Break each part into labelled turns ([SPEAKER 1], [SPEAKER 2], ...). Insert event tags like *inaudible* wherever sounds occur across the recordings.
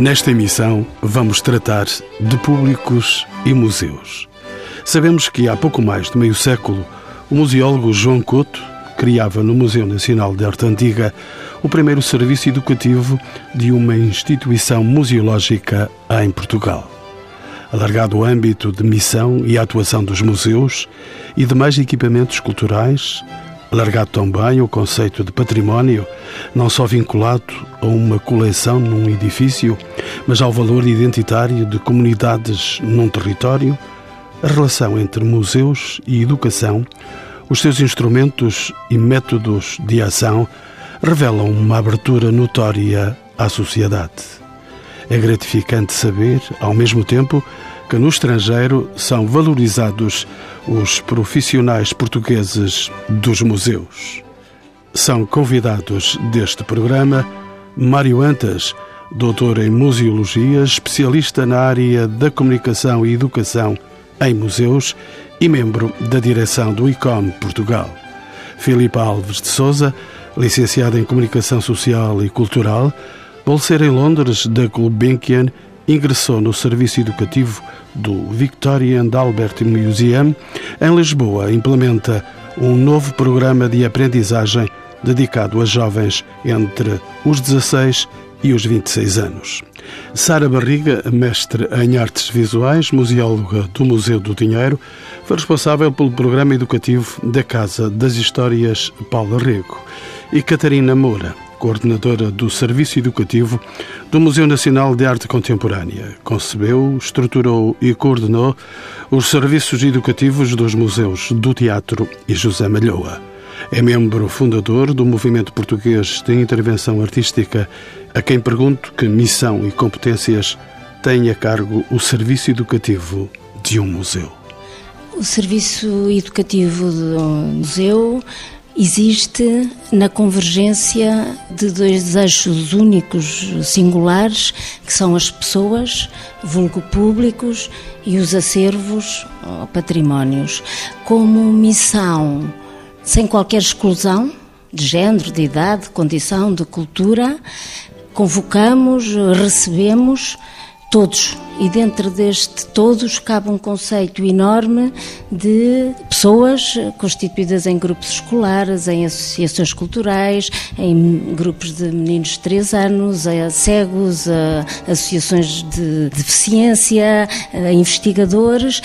[SPEAKER 1] Nesta emissão, vamos tratar de públicos e museus. Sabemos que há pouco mais de meio século, o museólogo João Couto criava no Museu Nacional de Arte Antiga o primeiro serviço educativo de uma instituição museológica em Portugal. Alargado o âmbito de missão e atuação dos museus e demais equipamentos culturais, Alargado também o conceito de património, não só vinculado a uma coleção num edifício, mas ao valor identitário de comunidades num território, a relação entre museus e educação, os seus instrumentos e métodos de ação revelam uma abertura notória à sociedade. É gratificante saber, ao mesmo tempo, que no estrangeiro são valorizados os profissionais portugueses dos museus. São convidados deste programa Mário Antas, doutor em Museologia, especialista na área da comunicação e educação em museus e membro da direção do ICOM Portugal. Filipe Alves de Souza, licenciado em Comunicação Social e Cultural, bolseiro em Londres da Gulbenkian ingressou no serviço educativo do Victoria and Albert Museum. Em Lisboa, implementa um novo programa de aprendizagem dedicado a jovens entre os 16 e os 26 anos. Sara Barriga, mestre em artes visuais, museóloga do Museu do Dinheiro, foi responsável pelo programa educativo da Casa das Histórias Paula Rego. E Catarina Moura, coordenadora do Serviço Educativo do Museu Nacional de Arte Contemporânea. Concebeu, estruturou e coordenou os serviços educativos dos museus do Teatro e José Malhoa. É membro fundador do Movimento Português de Intervenção Artística, a quem pergunto que missão e competências tem a cargo o serviço educativo de um museu.
[SPEAKER 2] O serviço educativo do museu existe na convergência de dois eixos únicos, singulares, que são as pessoas, vulgo públicos, e os acervos, patrimónios, como missão, sem qualquer exclusão de género, de idade, de condição, de cultura, convocamos, recebemos todos. E dentro deste todos cabe um conceito enorme de pessoas constituídas em grupos escolares, em associações culturais, em grupos de meninos de 3 anos, a cegos, a associações de deficiência, a investigadores.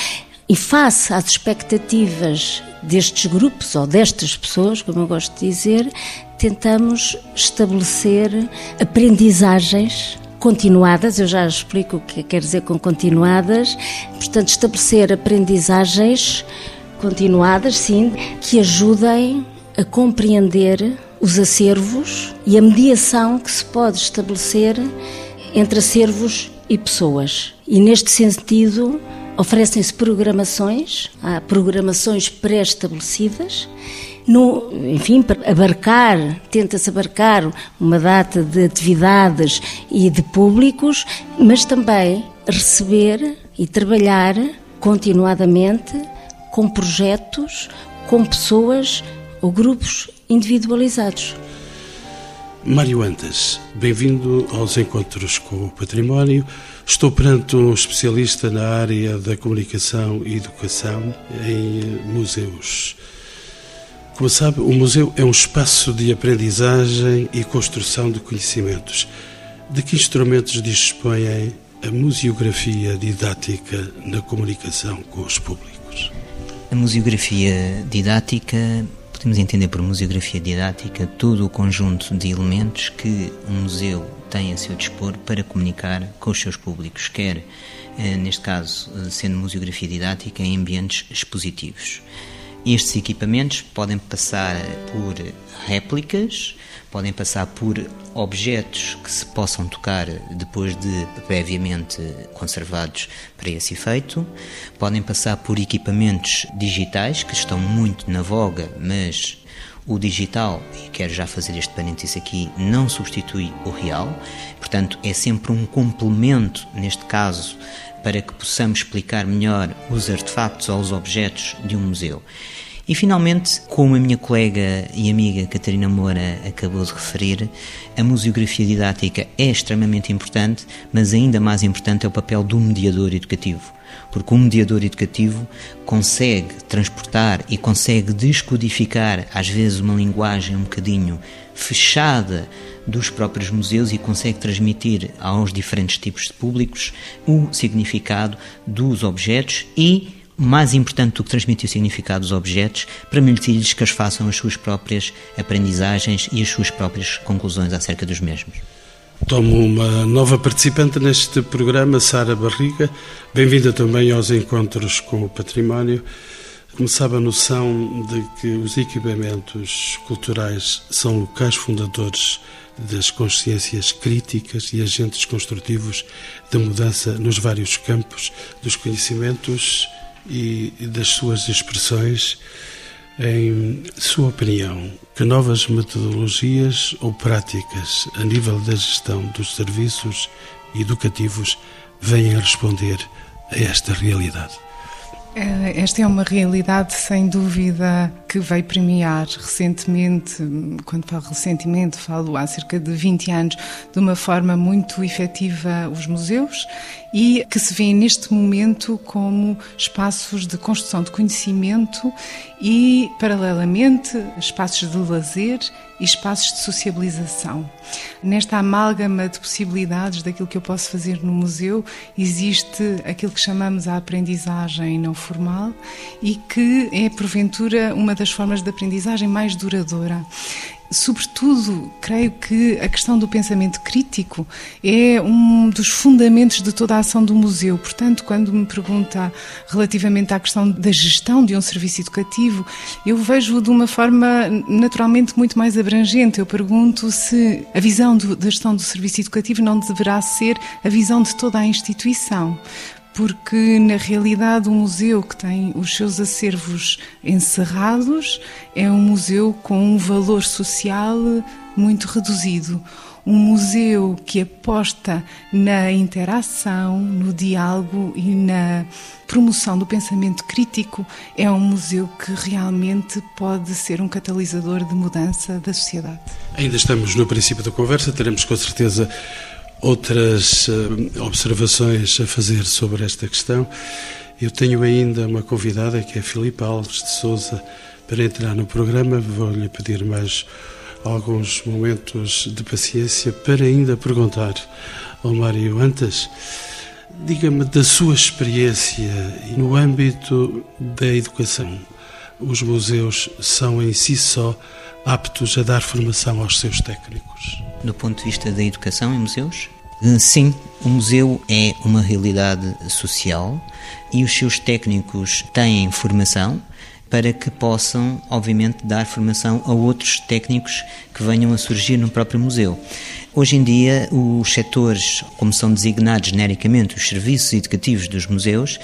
[SPEAKER 2] E face às expectativas destes grupos ou destas pessoas, como eu gosto de dizer, tentamos estabelecer aprendizagens continuadas, eu já explico o que quer dizer com continuadas, portanto, estabelecer aprendizagens continuadas, sim, que ajudem a compreender os acervos e a mediação que se pode estabelecer entre acervos e pessoas. E neste sentido, oferecem-se programações, há programações pré-estabelecidas no, enfim, abarcar, tenta-se abarcar uma data de atividades e de públicos, mas também receber e trabalhar continuadamente com projetos, com pessoas ou grupos individualizados.
[SPEAKER 1] Mário Antas, bem-vindo aos Encontros com o Património. Estou perante um especialista na área da comunicação e educação em museus. Como sabe, o museu é um espaço de aprendizagem e construção de conhecimentos. De que instrumentos dispõe a museografia didática na comunicação com os públicos?
[SPEAKER 3] A museografia didática, podemos entender por museografia didática todo o conjunto de elementos que um museu tem a seu dispor para comunicar com os seus públicos, quer, eh, neste caso, eh, sendo museografia didática, em ambientes expositivos. Estes equipamentos podem passar por réplicas, podem passar por objetos que se possam tocar depois de previamente conservados para esse efeito, podem passar por equipamentos digitais que estão muito na voga, mas o digital, e quero já fazer este parênteses aqui, não substitui o real, portanto, é sempre um complemento, neste caso, para que possamos explicar melhor os artefactos ou os objetos de um museu. E finalmente, como a minha colega e amiga Catarina Moura acabou de referir, a museografia didática é extremamente importante, mas ainda mais importante é o papel do mediador educativo porque o mediador educativo consegue transportar e consegue descodificar, às vezes, uma linguagem um bocadinho fechada dos próprios museus e consegue transmitir aos diferentes tipos de públicos o significado dos objetos e mais importante do que transmitir o significado dos objetos, permitir-lhes que as façam as suas próprias aprendizagens e as suas próprias conclusões acerca dos mesmos.
[SPEAKER 1] Tomo uma nova participante neste programa, Sara Barriga. Bem-vinda também aos encontros com o património. Começava a noção de que os equipamentos culturais são locais fundadores das consciências críticas e agentes construtivos da mudança nos vários campos dos conhecimentos e das suas expressões. Em sua opinião, que novas metodologias ou práticas a nível da gestão dos serviços educativos vêm responder a esta realidade?
[SPEAKER 4] Eh, esta é uma realidade, sem dúvida, que veio premiar recentemente, quando falo recentemente, falo há cerca de 20 anos, de uma forma muito efetiva os museus e que se vê neste momento como espaços de construção de conhecimento e, paralelamente, espaços de lazer e espaços de sociabilização. Nesta amálgama de possibilidades daquilo que eu posso fazer no museu, existe aquilo que chamamos a aprendizagem não formal e que é, porventura, uma das formas de aprendizagem mais duradoura. Sobretudo, creio que a questão do pensamento crítico é um dos fundamentos de toda a ação do museu. Portanto, quando me pergunta relativamente à questão da gestão de um serviço educativo, eu vejo de uma forma naturalmente muito mais abrangente. Eu pergunto se a visão da gestão do serviço educativo não deverá ser a visão de toda a instituição porque na realidade o museu que tem os seus acervos encerrados é um museu com um valor social muito reduzido. Um museu que aposta na interação, no diálogo e na promoção do pensamento crítico é um museu que realmente pode ser um catalisador de mudança da sociedade.
[SPEAKER 1] Ainda estamos no princípio da conversa, teremos com certeza outras uh, observações a fazer sobre esta questão. Eu tenho ainda uma convidada que é Filipe Alves de Souza para entrar no programa. Vou-lhe pedir mais alguns momentos de paciência para ainda perguntar ao Mário Antas. Diga-me da sua experiência no âmbito da educação. Os museus são em si só aptos a dar formação aos seus técnicos?
[SPEAKER 3] Do ponto de vista da educação em museus? Eh, sim, o museu é uma realidade social e os seus técnicos têm formação para que possam, obviamente, dar formação a outros técnicos que venham a surgir no próprio museu. Hoje em dia, os setores, como são designados genericamente os serviços educativos dos museus,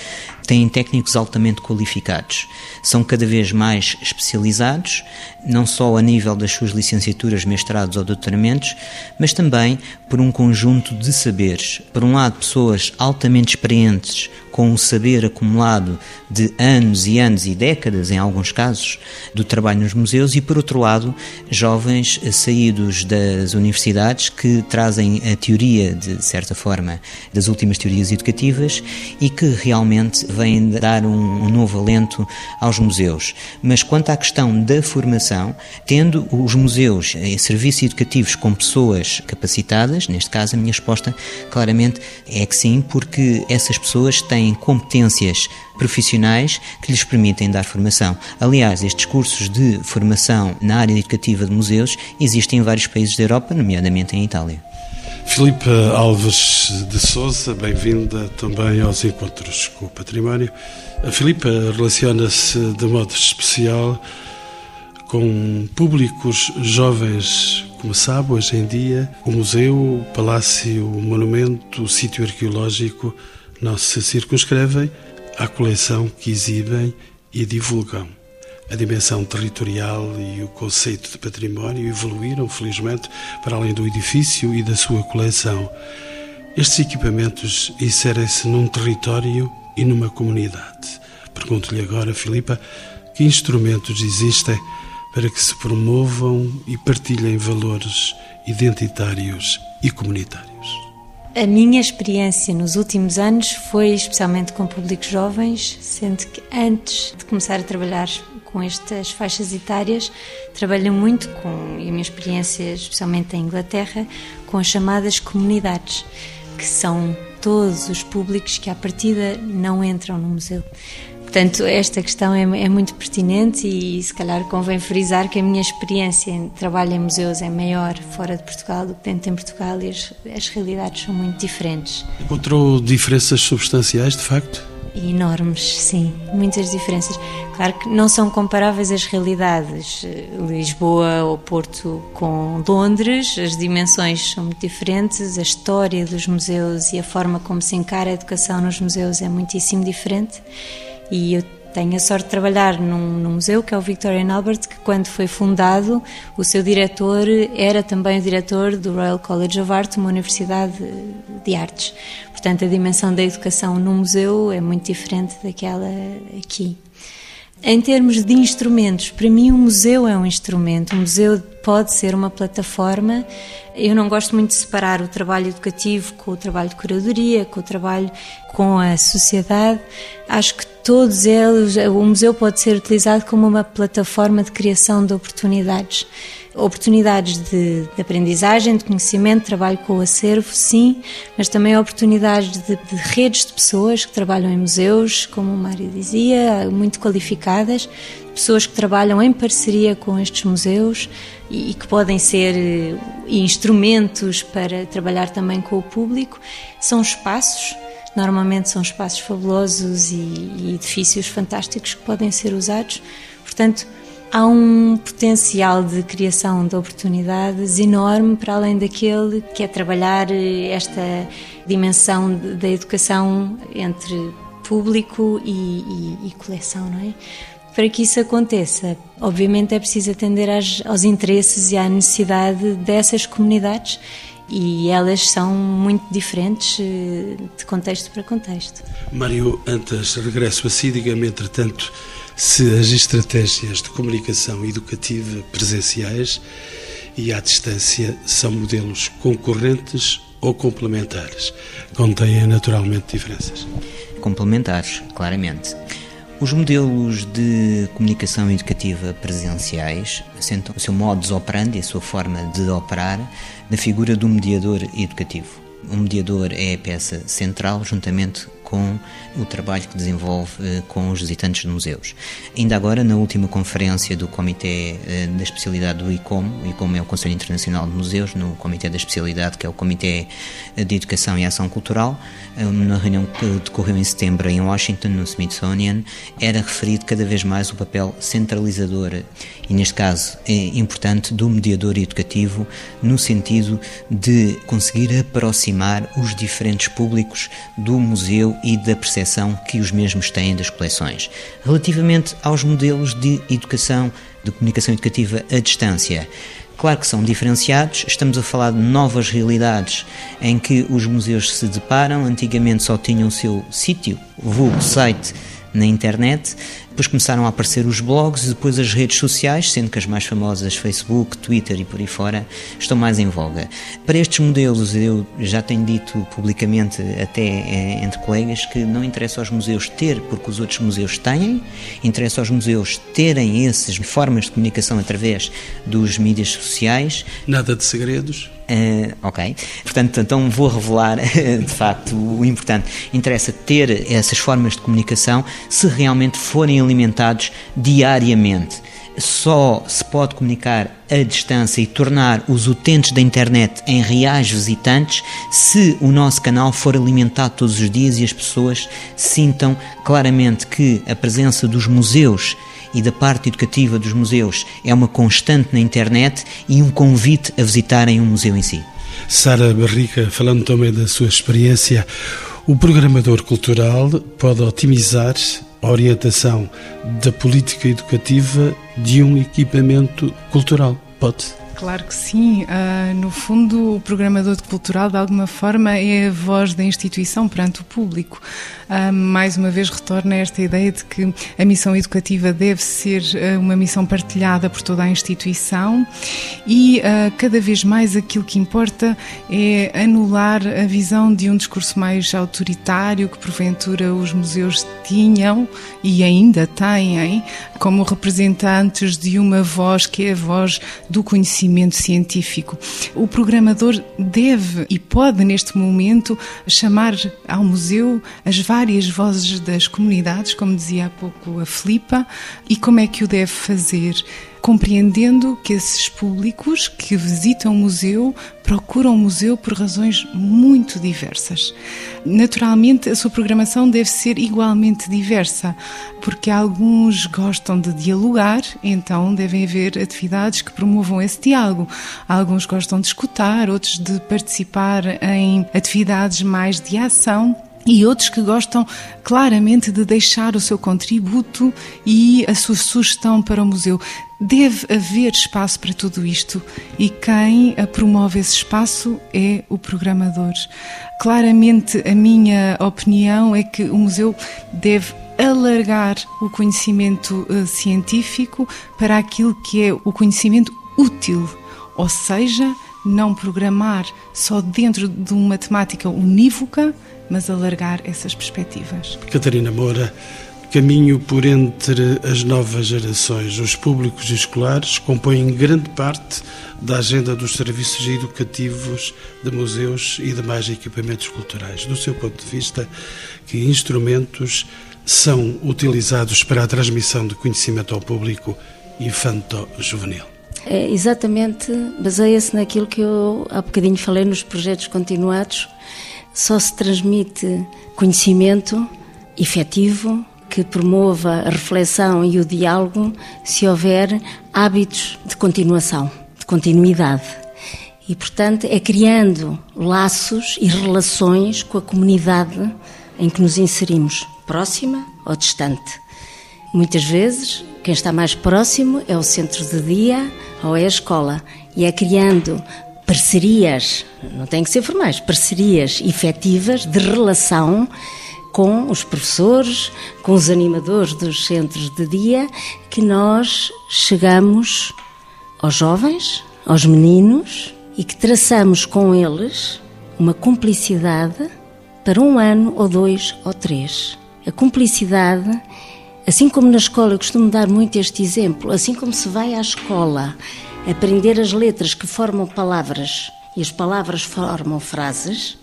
[SPEAKER 3] têm técnicos altamente qualificados. São cada vez mais especializados, não só a nível das suas licenciaturas, mestrados ou doutoramentos, mas também por um conjunto de saberes. Por um lado, pessoas altamente experientes, com um saber acumulado de anos e anos e décadas, em alguns casos, do trabalho nos museus, e por outro lado, jovens saídos das universidades que trazem a teoria, de certa forma, das últimas teorias educativas e que realmente vêm dar um, um novo alento aos museus. Mas quanto à questão da formação, tendo os museus em serviços educativos com pessoas capacitadas, neste caso a minha resposta claramente é que sim, porque essas pessoas têm competências profissionais que lhes permitem dar formação. Aliás, estes cursos de formação na área educativa de museus existem em vários países da Europa, nomeadamente em Itália.
[SPEAKER 1] Filipe Alves de Souza, bem-vinda também aos Encontros com o Património. A Filipe relaciona-se de modo especial com públicos jovens, como sabe, hoje em dia, o museu, o palácio, o monumento, o sítio arqueológico não se circunscrevem à coleção que exibem e divulgam. A dimensão territorial e o conceito de património evoluíram, felizmente, para além do edifício e da sua coleção. Estes equipamentos inserem-se num território e numa comunidade. Pergunto-lhe agora, Filipa, que instrumentos existem para que se promovam e partilhem valores identitários e comunitários?
[SPEAKER 5] A minha experiência nos últimos anos foi especialmente com públicos jovens, sendo que antes de começar a trabalhar com estas faixas etárias, trabalho muito com, e a minha experiência, especialmente em Inglaterra, com as chamadas comunidades, que são todos os públicos que à partida não entram no museu. Portanto, esta questão é, é, muito pertinente e se calhar convém frisar que a minha experiência em trabalho em museus é maior fora de Portugal do que dentro de Portugal e as, as realidades são muito diferentes.
[SPEAKER 1] Encontrou diferenças substanciais, de facto?
[SPEAKER 5] Enormes, sim, muitas diferenças. Claro que não são comparáveis as realidades. Lisboa ou Porto com Londres, as dimensões são muito diferentes, a história dos museus e a forma como se encara a educação nos museus é muitíssimo diferente. E eu tenho a sorte de trabalhar num, num, museu que é o Victorian Albert, que quando foi fundado, o seu diretor era também o diretor do Royal College of Art, uma universidade de artes. Portanto, a dimensão da educação no museu é muito diferente daquela aqui. Em termos de instrumentos, para mim o museu é um instrumento. O museu pode ser uma plataforma. Eu não gosto muito de separar o trabalho educativo com o trabalho de curadoria, com o trabalho com a sociedade. Acho que todos eles, o museu pode ser utilizado como uma plataforma de criação de oportunidades oportunidades de, de, aprendizagem, de conhecimento, trabalho com o acervo, sim, mas também oportunidades de, de, redes de pessoas que trabalham em museus, como o Mário dizia, muito qualificadas, pessoas que trabalham em parceria com estes museus e, e que podem ser eh, instrumentos para trabalhar também com o público. São espaços normalmente são espaços fabulosos e, e edifícios fantásticos que podem ser usados. Portanto, há um potencial de criação de oportunidades enorme para além daquele que é trabalhar eh, esta dimensão da educação entre público e, e, e coleção, não é? Para que isso aconteça, obviamente é preciso atender às, aos interesses e à necessidade dessas comunidades e elas são muito diferentes eh, de contexto para contexto.
[SPEAKER 1] Mário, antes regresso a si, diga-me, entretanto, se as estratégias de comunicação educativa presenciais e à distância são modelos concorrentes ou complementares. Contêm naturalmente diferenças.
[SPEAKER 3] Complementares, claramente. Os modelos de comunicação educativa presenciais assentam o seu modus operandi, a sua forma de operar, na figura do mediador educativo. O mediador é a peça central, juntamente com o trabalho que desenvolve eh, com os visitantes de museus. Ainda agora, na última conferência do Comitê eh, da Especialidade do ICOM, o ICOM é o Conselho Internacional de Museus, no Comitê da Especialidade, que é o Comitê eh, de Educação e Ação Cultural, na reunião que decorreu em setembro em Washington, no Smithsonian, era referido cada vez mais o papel centralizador e, neste caso, é importante do mediador educativo, no sentido de conseguir aproximar os diferentes públicos do museu e da percepção que os mesmos têm das coleções. Relativamente aos modelos de educação, de comunicação educativa à distância, Claro que são diferenciados, estamos a falar de novas realidades em que os museus se deparam. Antigamente só tinham o seu sítio, vulgo site na internet, depois começaram a aparecer os blogs e depois as redes sociais, sendo que as mais famosas, Facebook, Twitter e por aí fora, estão mais em voga. Para estes modelos, eu já tenho dito publicamente, até eh, entre colegas, que não interessa aos museus ter, porque os outros museus têm, interessa aos museus terem essas formas de comunicação através dos mídias sociais.
[SPEAKER 1] Nada de segredos?
[SPEAKER 3] Uh, ok. Portanto, então vou revelar *laughs* de facto o importante. Interessa ter essas formas de comunicação se realmente forem alimentados diariamente. só se pode comunicar à distância e tornar os utentes da internet em reais visitantes se o nosso canal for alimentado todos os dias e as pessoas sintam claramente que a presença dos museus e da parte educativa dos museus é uma constante na internet e um convite a visitarem um museu em si.
[SPEAKER 1] Sara Barrica, falando também da sua experiência, o programador cultural pode otimizar orientação da política educativa de um equipamento cultural. Pode?
[SPEAKER 4] Claro que sim. Uh, no fundo, o programador cultural, de alguma forma, é a voz da instituição perante o público. Uh, mais uma vez, retorna esta ideia de que a missão educativa deve ser uh, uma missão partilhada por toda a instituição e cada vez mais aquilo que importa é anular a visão de um discurso mais autoritário que, porventura, os museus tinham e ainda têm como representantes de uma voz que é a voz do conhecimento conhecimento científico. O programador deve e pode, neste momento, chamar ao museu as várias vozes das comunidades, como dizia há pouco a Filipa, e como é que o deve fazer? Compreendendo que esses públicos que visitam o museu procuram o museu por razões muito diversas. Naturalmente, a sua programação deve ser igualmente diversa, porque alguns gostam de dialogar, então devem haver atividades que promovam esse diálogo. Alguns gostam de escutar, outros de participar em atividades mais de ação e outros que gostam claramente de deixar o seu contributo e a sua sugestão para o museu. Deve haver espaço para tudo isto e quem promove esse espaço é o programador. Claramente, a minha opinião é que o museu deve alargar o conhecimento uh, científico para aquilo que é o conhecimento útil, ou seja, não programar só dentro de uma temática unívoca, mas alargar essas perspectivas.
[SPEAKER 1] Catarina Moura, caminho por entre as novas gerações. Os públicos escolares compõem grande parte da agenda dos serviços educativos de museus e demais equipamentos culturais. Do seu ponto de vista, que instrumentos são utilizados para a transmissão de conhecimento ao público infanto-juvenil?
[SPEAKER 2] É, exatamente, baseia-se naquilo que eu há bocadinho falei nos projetos continuados só se transmite conhecimento efetivo que promova a reflexão e o diálogo se houver hábitos de continuação, de continuidade. E, portanto, é criando laços e relações com a comunidade em que nos inserimos, próxima ou distante. Muitas vezes, quem está mais próximo é o centro de dia ou é a escola, e é criando parcerias, não tem que ser formais, parcerias efetivas de relação com os professores, com os animadores dos centros de dia, que nós chegamos aos jovens, aos meninos e que traçamos com eles uma cumplicidade para um ano ou dois ou três. A cumplicidade, assim como na escola, eu costumo dar muito este exemplo, assim como se vai à escola aprender as letras que formam palavras e as palavras formam frases,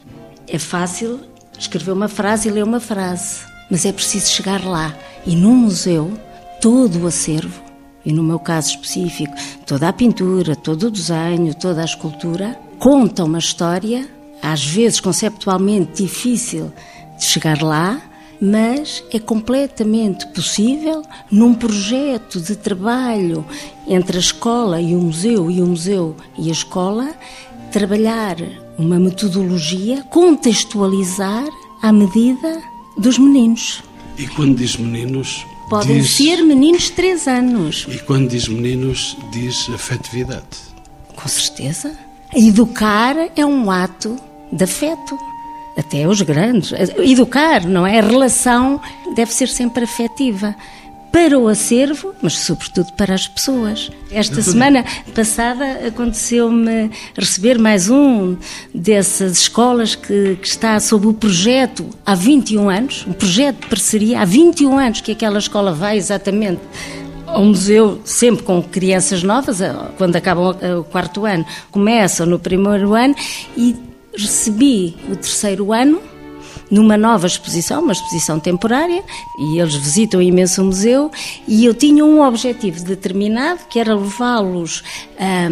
[SPEAKER 2] é fácil escrever uma frase e ler uma frase, mas é preciso chegar lá. E num museu, todo o acervo, e no meu caso específico, toda a pintura, todo o desenho, toda a escultura, conta uma história, às vezes conceptualmente difícil de chegar lá, mas é completamente possível num projeto de trabalho entre a escola e o museu e o museu e a escola trabalhar uma metodologia, contextualizar à medida dos meninos.
[SPEAKER 1] E quando diz meninos,
[SPEAKER 2] podem
[SPEAKER 1] diz...
[SPEAKER 2] ser meninos de 3 anos.
[SPEAKER 1] E quando diz meninos, diz afetividade.
[SPEAKER 2] Com certeza. Educar é um ato de afeto até os grandes. Educar, não é? A relação deve ser sempre afetiva para o acervo, mas sobretudo para as pessoas. Esta semana passada aconteceu-me receber mais um dessas escolas que, que, está sob o projeto há 21 anos, um projeto de parceria, há 21 anos que aquela escola vai exatamente ao museu sempre com crianças novas, quando acabam o quarto ano, começam no primeiro ano e recebi o terceiro ano numa nova exposição, uma exposição temporária, e eles visitam imenso museu, e eu tinha um objetivo determinado, que era levá-los a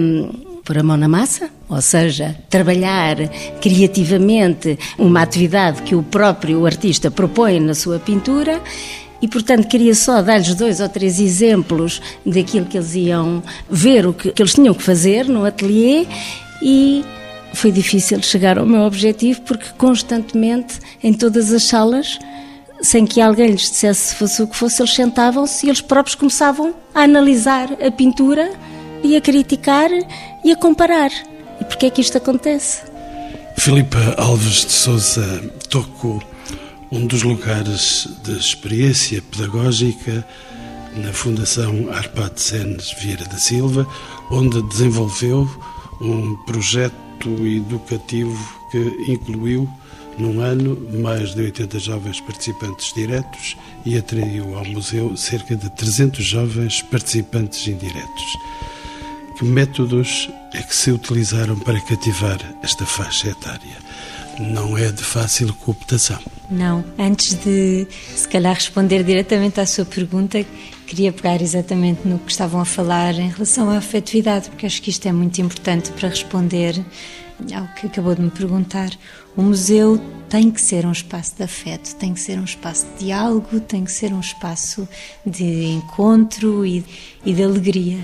[SPEAKER 2] pôr a mão na massa, ou seja, trabalhar criativamente uma atividade que o próprio artista propõe na sua pintura. E, portanto, queria só dar-lhes dois ou três exemplos daquilo que eles iam ver, o que, que eles tinham que fazer no ateliê e foi difícil chegar ao meu objetivo porque constantemente, em todas as salas, sem que alguém lhes dissesse se fosse o que fosse, eles sentavam-se e eles próprios começavam a analisar a pintura e a criticar e a comparar. E porquê é que isto acontece?
[SPEAKER 1] Filipa Alves de Souza tocou um dos lugares de experiência pedagógica na Fundação Arpad Senes Vieira da Silva, onde desenvolveu um projeto educativo que incluiu num ano mais de 80 jovens participantes diretos e atraiu ao museu cerca de 300 jovens participantes indiretos. Que métodos é que se utilizaram para cativar esta faixa etária? Não é de fácil cooptação.
[SPEAKER 5] Não. Antes de, se calhar, responder diretamente à sua pergunta, queria pegar exatamente no que estavam a falar em relação à afetividade, porque acho que isto é muito importante para responder ao que acabou de me perguntar. O museu tem que ser um espaço de afeto, tem que ser um espaço de diálogo, tem que ser um espaço de encontro e, e de alegria.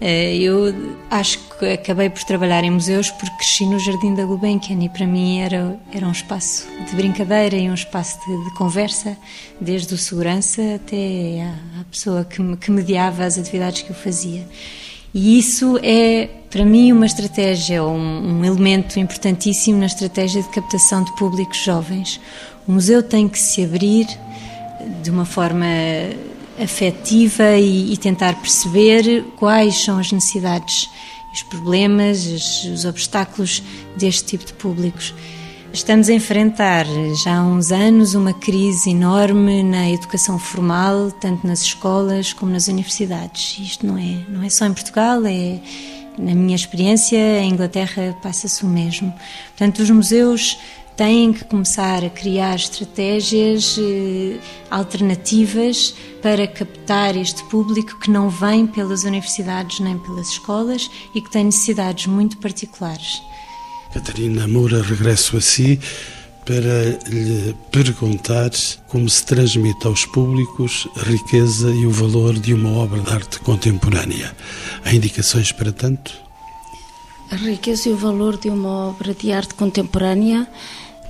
[SPEAKER 5] Eh, eu acho que acabei por trabalhar em museus porque cresci no Jardim da Gulbenkian e para mim era, era um espaço de brincadeira e um espaço de, de conversa, desde o segurança até a, pessoa que, me, que mediava as atividades que eu fazia. E isso é, para mim, uma estratégia, um, um elemento importantíssimo na estratégia de captação de públicos jovens. O museu tem que se abrir de uma forma afetiva e, e tentar perceber quais são as necessidades, os problemas, os, os obstáculos deste tipo de públicos. Estamos a enfrentar já há uns anos uma crise enorme na educação formal, tanto nas escolas como nas universidades. Isto não é, não é só em Portugal, é na minha experiência, em Inglaterra passa-se o mesmo. Portanto, os museus têm que começar a criar estratégias eh, alternativas para captar este público que não vem pelas universidades nem pelas escolas e que tem necessidades muito particulares.
[SPEAKER 1] Catarina Moura, regresso a si para lhe perguntar como se transmite aos públicos a riqueza e o valor de uma obra de arte contemporânea. Há indicações para tanto?
[SPEAKER 2] A riqueza e o valor de uma obra de arte contemporânea.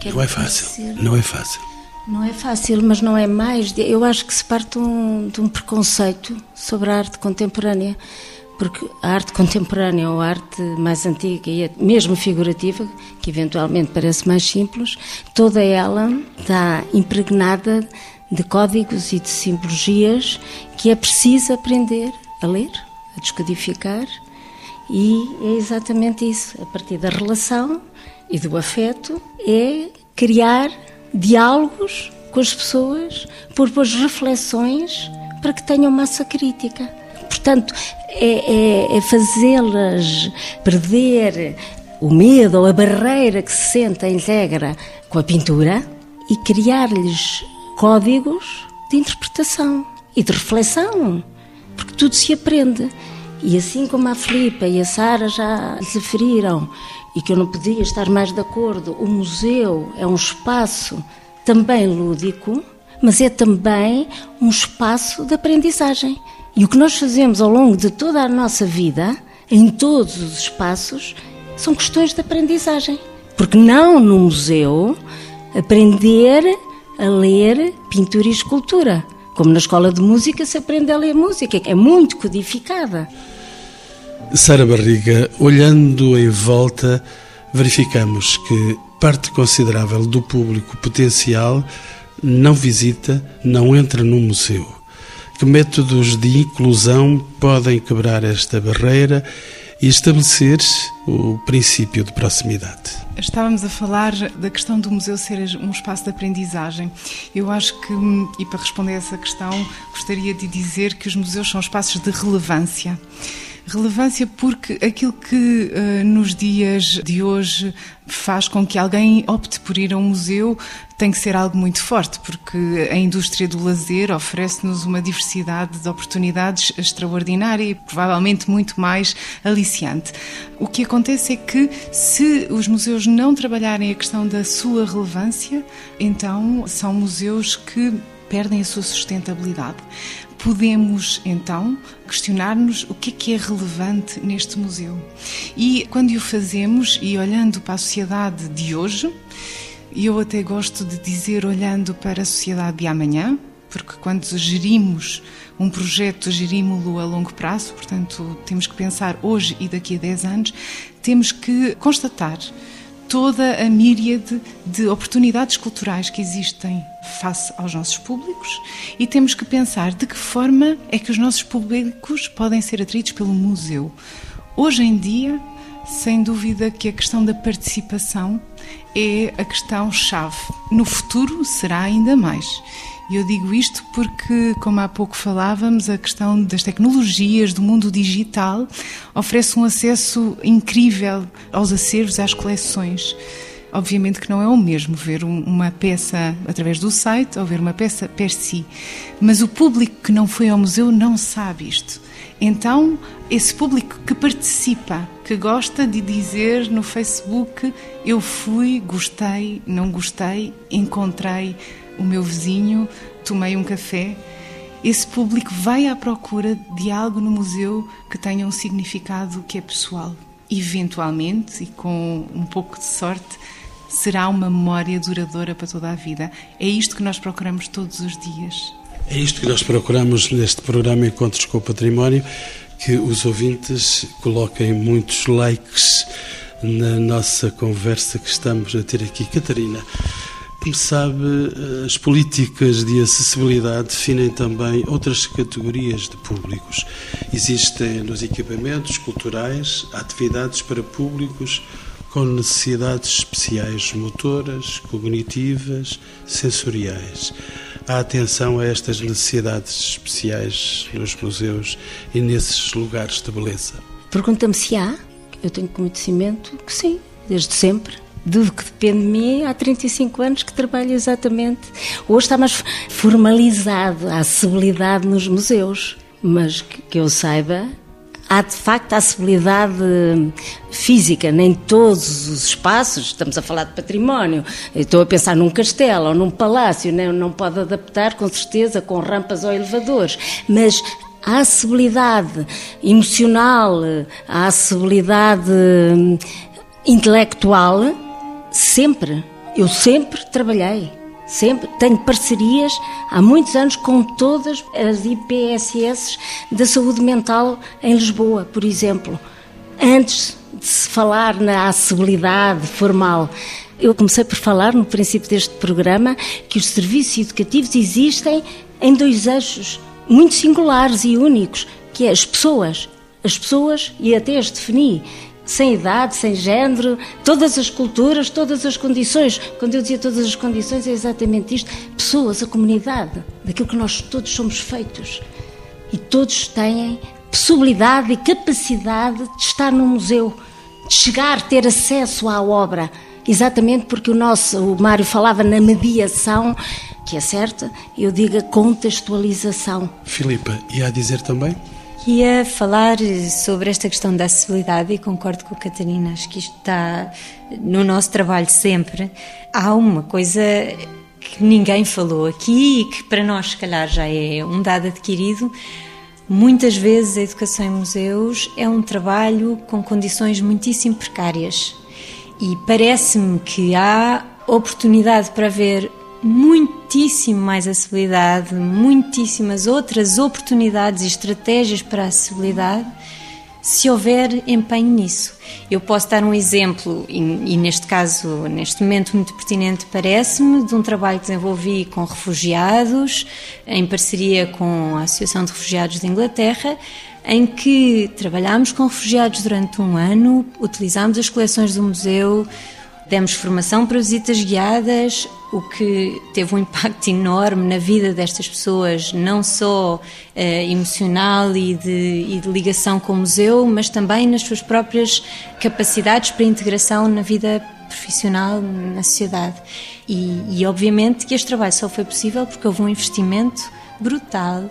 [SPEAKER 1] Não é fácil. Não é fácil.
[SPEAKER 2] Não é fácil, mas não é mais. Eu acho que se parte um, de um preconceito sobre a arte contemporânea porque a arte contemporânea ou a arte mais antiga e mesmo figurativa, que eventualmente parece mais simples, toda ela está impregnada de códigos e de simbologias que é preciso aprender a ler, a descodificar, e é exatamente isso. A partir da relação e do afeto, é criar diálogos com as pessoas, por pôr reflexões para que tenham massa crítica. Portanto, é, é, é fazê-las perder o medo ou a barreira que se sente integra com a pintura e criar-lhes códigos de interpretação e de reflexão, porque tudo se aprende. E assim como a Filipa e a Sara já referiram, e que eu não podia estar mais de acordo, o museu é um espaço também lúdico, mas é também um espaço de aprendizagem. E o que nós fazemos ao longo de toda a nossa vida, em todos os espaços, são questões de aprendizagem. Porque não no museu aprender a ler pintura e escultura. Como na escola de música se aprende a ler música, é muito codificada.
[SPEAKER 1] Sara Barriga, olhando em volta, verificamos que parte considerável do público potencial não visita, não entra no museu. Que métodos de inclusão podem quebrar esta barreira e estabelecer o princípio de proximidade?
[SPEAKER 4] Estávamos a falar da questão do museu ser um espaço de aprendizagem. Eu acho que, e para responder a essa questão, gostaria de dizer que os museus são espaços de relevância Relevância porque aquilo que uh, nos dias de hoje faz com que alguém opte por ir a um museu tem que ser algo muito forte, porque a indústria do lazer oferece-nos uma diversidade de oportunidades extraordinária e provavelmente muito mais aliciante. O que acontece é que, se os museus não trabalharem a questão da sua relevância, então são museus que perdem a sua sustentabilidade. Podemos então questionar-nos o que é que é relevante neste museu. E quando o fazemos e olhando para a sociedade de hoje, e eu até gosto de dizer olhando para a sociedade de amanhã, porque quando gerimos um projeto, gerimos-lo a longo prazo, portanto, temos que pensar hoje e daqui a 10 anos, temos que constatar toda a míriade de oportunidades culturais que existem face aos nossos públicos e temos que pensar de que forma é que os nossos públicos podem ser atraídos pelo museu. Hoje em dia, sem dúvida que a questão da participação é a questão-chave. No futuro será ainda mais. E eu digo isto porque, como há pouco falávamos, a questão das tecnologias, do mundo digital, oferece um acesso incrível aos acervos, às coleções. Obviamente que não é o mesmo ver uma peça através do site ou ver uma peça per si, mas o público que não foi ao museu não sabe isto. Então, esse público que participa, que gosta de dizer no Facebook: Eu fui, gostei, não gostei, encontrei o meu vizinho, tomei um café. Esse público vai à procura de algo no museu que tenha um significado que é pessoal. Eventualmente, e com um pouco de sorte, será uma memória duradoura para toda a vida. É isto que nós procuramos todos os dias.
[SPEAKER 1] É isto que nós procuramos neste programa Encontros com o Património, que os ouvintes coloquem muitos likes na nossa conversa que estamos a ter aqui. Catarina, como sabe, as políticas de acessibilidade definem também outras categorias de públicos. Existem nos equipamentos culturais atividades para públicos com necessidades especiais motoras, cognitivas, sensoriais a atenção a estas necessidades especiais nos museus e nesses lugares de beleza?
[SPEAKER 2] Pergunta-me se há. Eu tenho conhecimento que sim, desde sempre. Do que depende de mim, há 35 anos que trabalho exatamente. Hoje está mais formalizado a acessibilidade nos museus, mas que eu saiba, há de facto acessibilidade física, nem todos os espaços, estamos a falar de património, estou a pensar num castelo ou num palácio, não, não pode adaptar com certeza com rampas ou elevadores, mas a acessibilidade emocional, a acessibilidade intelectual, sempre, eu sempre trabalhei. Sempre tenho parcerias há muitos anos com todas as IPSS da saúde mental em Lisboa, por exemplo. Antes de se falar na acessibilidade formal, eu comecei por falar no princípio deste programa que os serviços educativos existem em dois eixos muito singulares e únicos, que é as pessoas, as pessoas e até as defini sem idade, sem género, todas as culturas, todas as condições. Quando eu dizia todas as condições, é exatamente isto: pessoas, a comunidade, daquilo que nós todos somos feitos. E todos têm possibilidade e capacidade de estar no museu, de chegar, ter acesso à obra. Exatamente porque o nosso, o Mário falava na mediação, que é certa, eu digo a contextualização.
[SPEAKER 1] Filipa, e a dizer também?
[SPEAKER 5] Ia falar sobre esta questão da acessibilidade e concordo com a Catarina, acho que isto está no nosso trabalho sempre. Há uma coisa que ninguém falou aqui e que para nós, se calhar, já é um dado adquirido. Muitas vezes a educação em museus é um trabalho com condições muitíssimo precárias e parece-me que há oportunidade para ver muitíssimo mais acessibilidade, muitíssimas outras oportunidades e estratégias para a acessibilidade se houver empenho nisso. Eu posso dar um exemplo, e, neste caso, neste momento muito pertinente, parece-me, de um trabalho que desenvolvi com refugiados, em parceria com a Associação de Refugiados de Inglaterra, em que trabalhámos com refugiados durante um ano, utilizámos as coleções do museu, demos formação para visitas guiadas, o que teve um impacto enorme na vida destas pessoas, não só eh, emocional e de, e de, ligação com o museu, mas também nas suas próprias capacidades para integração na vida profissional, na sociedade. E, e obviamente que este trabalho só foi possível porque houve um investimento brutal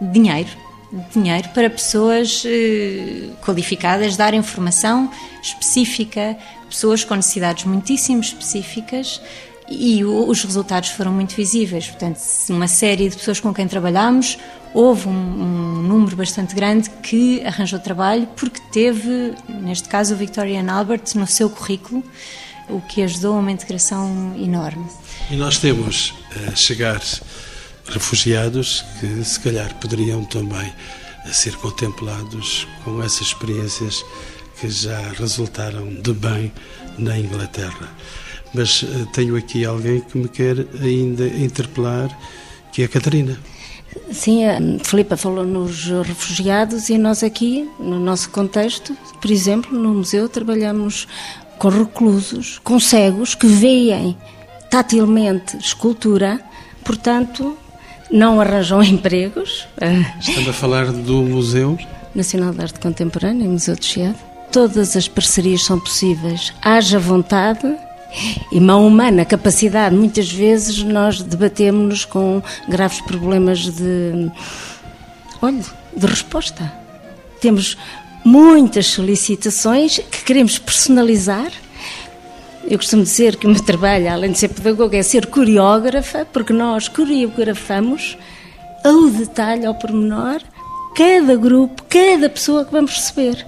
[SPEAKER 5] dinheiro dinheiro para pessoas eh, qualificadas dar informação específica, pessoas com necessidades muitíssimo específicas e os resultados foram muito visíveis. Portanto, uma série de pessoas com quem trabalhámos, houve um, um, número bastante grande que arranjou trabalho porque teve, neste caso, o Victorian Albert no seu currículo, o que ajudou a uma integração enorme.
[SPEAKER 1] E nós temos a chegar refugiados que se calhar poderiam também ser contemplados com essas experiências que já resultaram de bem na Inglaterra. Mas eh, tenho aqui alguém que me quer ainda interpelar, que é a Catarina.
[SPEAKER 2] Sim, a Filipa falou nos refugiados e nós aqui, no nosso contexto, por exemplo, no museu trabalhamos com reclusos, com cegos que veem tatilmente escultura, portanto, não arranjam *laughs* empregos.
[SPEAKER 1] Estamos a falar do Museu
[SPEAKER 2] Nacional de Arte Contemporânea, Museu de Chiado. Todas as parcerias são possíveis. Haja vontade e mão humana, capacidade. Muitas vezes nós debatemos-nos com graves problemas de, olha, de resposta. Temos muitas solicitações que queremos personalizar eu costumo dizer que o meu trabalho, além de ser pedagoga, é ser coreógrafa, porque nós coreografamos ao detalhe, ao pormenor, cada grupo, cada pessoa que vamos receber.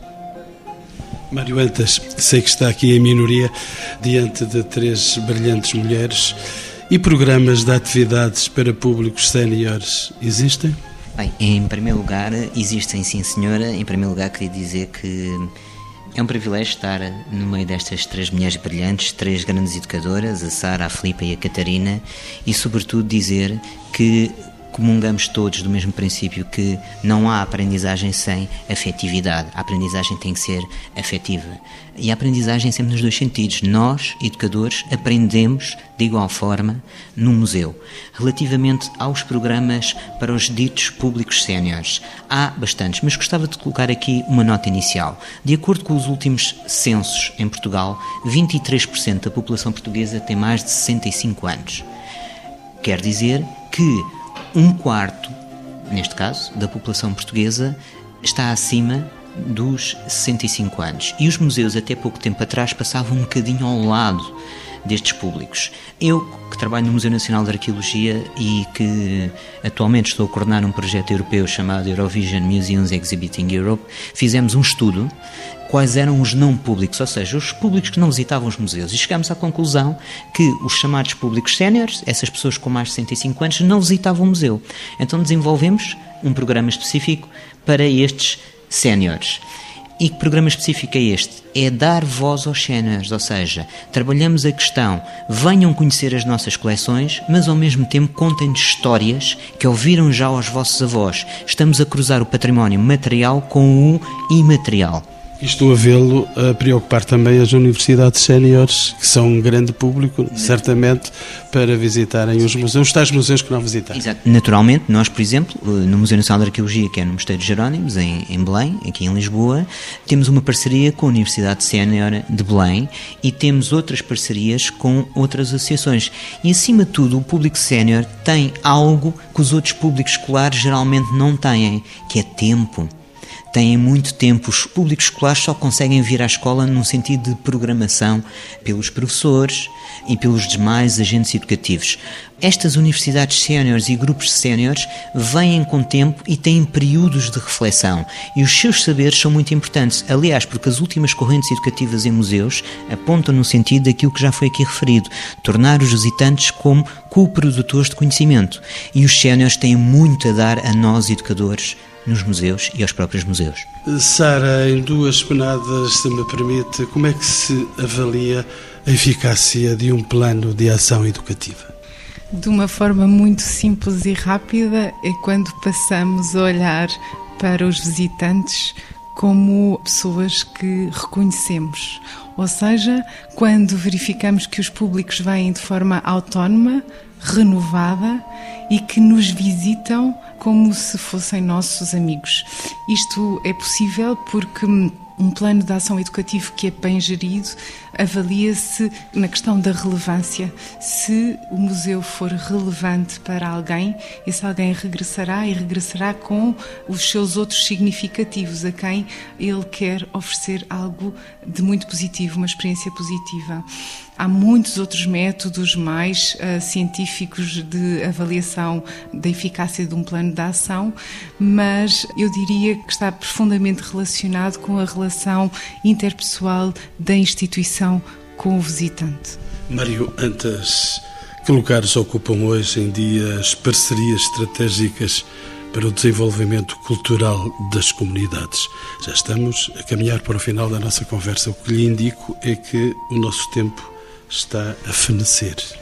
[SPEAKER 1] Mário Antas, sei que está aqui em minoria diante de três brilhantes mulheres e programas de atividades para públicos séniores existem?
[SPEAKER 3] Bem, em primeiro lugar, existem sim, senhora. Em primeiro lugar, queria dizer que é um privilégio estar no meio destas três mulheres brilhantes, três grandes educadoras, a Sara, a Filipa e a Catarina, e sobretudo dizer que comungamos todos do mesmo princípio que não há aprendizagem sem afetividade. A aprendizagem tem que ser afetiva. E a aprendizagem sempre nos dois sentidos. Nós, educadores, aprendemos de igual forma no museu. Relativamente aos programas para os ditos públicos séniores, há bastantes, mas gostava de colocar aqui uma nota inicial. De acordo com os últimos censos em Portugal, 23% da população portuguesa tem mais de 65 anos. Quer dizer que um quarto, neste caso, da população portuguesa está acima dos 65 anos. E os museus, até pouco tempo atrás, passavam um bocadinho ao lado destes públicos. Eu, que trabalho no Museu Nacional de Arqueologia e que atualmente estou a coordenar um projeto europeu chamado Eurovision Museums Exhibiting Europe, fizemos um estudo quais eram os não públicos, ou seja, os públicos que não visitavam os museus. E chegamos à conclusão que os chamados públicos séniores, essas pessoas com mais de 65 anos, não visitavam o museu. Então desenvolvemos um programa específico para estes séniores. E que programa específico é este? É dar voz aos séniores, ou seja, trabalhamos a questão, venham conhecer as nossas coleções, mas ao mesmo tempo contem-nos histórias que ouviram já aos vossos avós. Estamos a cruzar o património material com o imaterial.
[SPEAKER 1] E estou a vê-lo a preocupar também as universidades séniores, que são um grande público, certamente, para visitarem os museus, os tais museus que não visitaram.
[SPEAKER 3] Exato. Naturalmente, nós, por exemplo, no Museu Nacional de Arqueologia, que é no Mosteiro de Jerónimos, em, em Belém, aqui em Lisboa, temos uma parceria com a Universidade Sénior de Belém e temos outras parcerias com outras associações. E, acima de tudo, o público sénior tem algo que os outros públicos escolares geralmente não têm, que é tempo têm muito tempo. Os públicos escolares só conseguem vir à escola num sentido de programação pelos professores e pelos demais agentes educativos. Estas universidades séniores e grupos séniores vêm com tempo e têm períodos de reflexão e os seus saberes são muito importantes. Aliás, porque as últimas correntes educativas em museus apontam no sentido daquilo que já foi aqui referido, tornar os visitantes como co-produtores de conhecimento. E os séniores têm muito a dar a nós educadores nos museus e aos próprios museus.
[SPEAKER 1] Sara, em duas penadas, se me permite, como é que se avalia a eficácia de um plano de ação educativa?
[SPEAKER 4] De uma forma muito simples e rápida, é quando passamos a olhar para os visitantes como pessoas que reconhecemos, Ou seja, quando verificamos que os públicos vêm de forma autónoma, renovada e que nos visitam como se fossem nossos amigos. Isto é possível porque um plano de ação educativo que é bem gerido avalia-se na questão da relevância. Se o museu for relevante para alguém, esse alguém regressará e regressará com os seus outros significativos, a quem ele quer oferecer algo de muito positivo, uma experiência positiva. Há muitos outros métodos mais uh, científicos de avaliação da eficácia de um plano de ação, mas eu diria que está profundamente relacionado com a relação interpessoal da instituição com o visitante.
[SPEAKER 1] Mário Antas, que lugares ocupam hoje em dia as parcerias estratégicas para o desenvolvimento cultural das comunidades. Já estamos a caminhar para o final da nossa conversa. O que lhe indico é que o nosso tempo está a fenecer.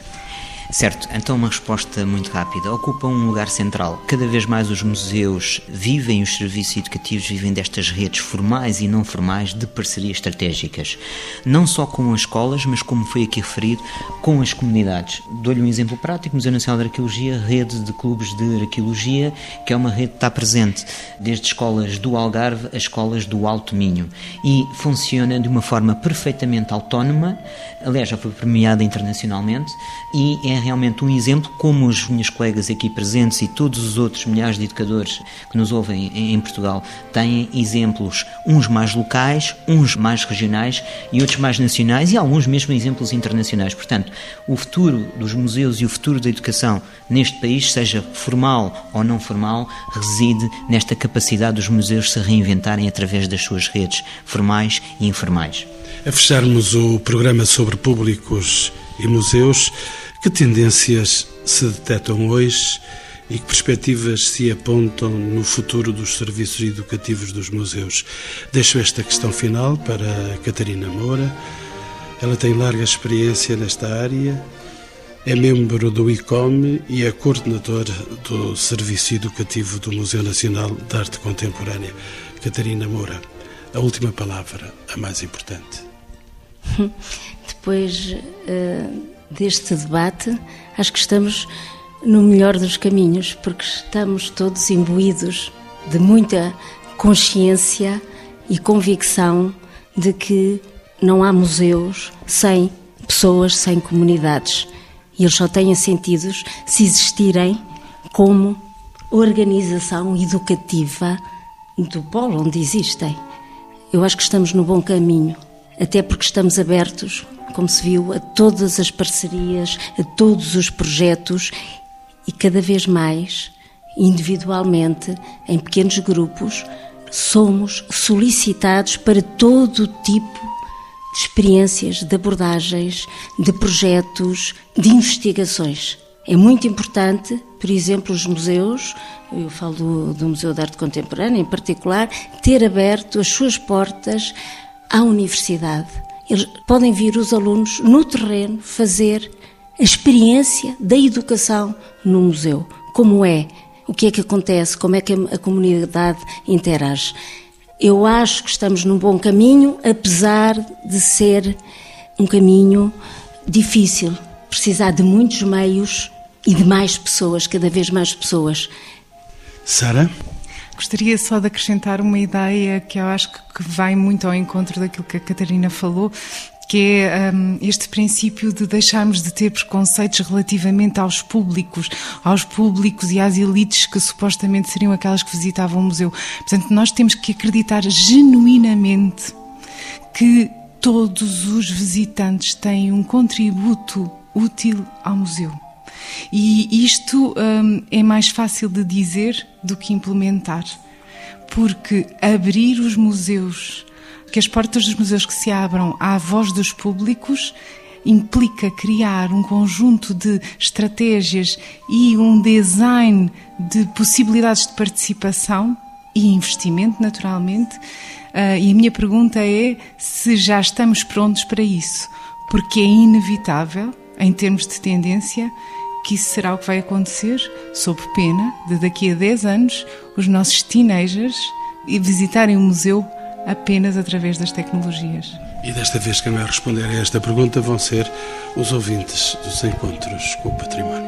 [SPEAKER 3] Certo, então uma resposta muito rápida. Ocupa um lugar central. Cada vez mais os museus vivem, os serviços educativos vivem destas redes formais e não formais de parcerias estratégicas. Não só com as escolas, mas como foi aqui referido, com as comunidades. Dou-lhe um exemplo prático: Museu Nacional de Arqueologia, rede de clubes de arqueologia, que é uma rede que está presente desde escolas do Algarve a escolas do Alto Minho e funciona de uma forma perfeitamente autónoma. Aliás, já foi premiada internacionalmente e é realmente um exemplo, como as minhas colegas aqui presentes e todos os outros milhares de educadores que nos ouvem em Portugal têm exemplos, uns mais locais, uns mais regionais e outros mais nacionais e alguns mesmo exemplos internacionais. Portanto, o futuro dos museus e o futuro da educação neste país, seja formal ou não formal, reside nesta capacidade dos museus se reinventarem através das suas redes formais e informais.
[SPEAKER 1] A fecharmos o programa sobre públicos e museus, que tendências se detectam hoje e que perspectivas se apontam no futuro dos serviços educativos dos museus? Deixo esta questão final para Catarina Moura. Ela tem larga experiência nesta área, é membro do ICOM e é coordenadora do Serviço Educativo do Museu Nacional de Arte Contemporânea. Catarina Moura, a última palavra, a mais importante. *laughs*
[SPEAKER 2] Depois. Uh deste debate, acho que estamos no melhor dos caminhos, porque estamos todos imbuídos de muita consciência e convicção de que não há museus sem pessoas, sem comunidades. E eles só têm sentidos se existirem como organização educativa do polo onde existem. Eu acho que estamos no bom caminho, até porque estamos abertos como se viu, a todas as parcerias, a todos os projetos e cada vez mais, individualmente, em pequenos grupos, somos solicitados para todo tipo de experiências, de abordagens, de projetos, de investigações. É muito importante, por exemplo, os museus, eu falo do, Museu de Arte Contemporânea em particular, ter aberto as suas portas à universidade eles podem vir os alunos no terreno fazer a experiência da educação no museu. Como é? O que é que acontece? Como é que a comunidade interage? Eu acho que estamos num bom caminho, apesar de ser um caminho difícil, precisar de muitos meios e de mais pessoas, cada vez mais pessoas.
[SPEAKER 1] Sara?
[SPEAKER 4] Gostaria só de acrescentar uma ideia que eu acho que vai muito ao encontro daquilo que a Catarina falou, que é um, este princípio de deixarmos de ter preconceitos relativamente aos públicos, aos públicos e às elites que supostamente seriam aquelas que visitavam o museu. Portanto, nós temos que acreditar genuinamente que todos os visitantes têm um contributo útil ao museu. E isto hum, é mais fácil de dizer do que implementar, porque abrir os museus, que as portas dos museus que se abram à voz dos públicos, implica criar um conjunto de estratégias e um design de possibilidades de participação e investimento, naturalmente. Uh, e a minha pergunta é se já estamos prontos para isso, porque é inevitável, em termos de tendência, que isso será o que vai acontecer, sob pena de daqui a 10 anos os nossos teenagers visitarem o museu apenas através das tecnologias.
[SPEAKER 1] E desta vez quem vai responder a esta pergunta vão ser os ouvintes dos encontros com o património.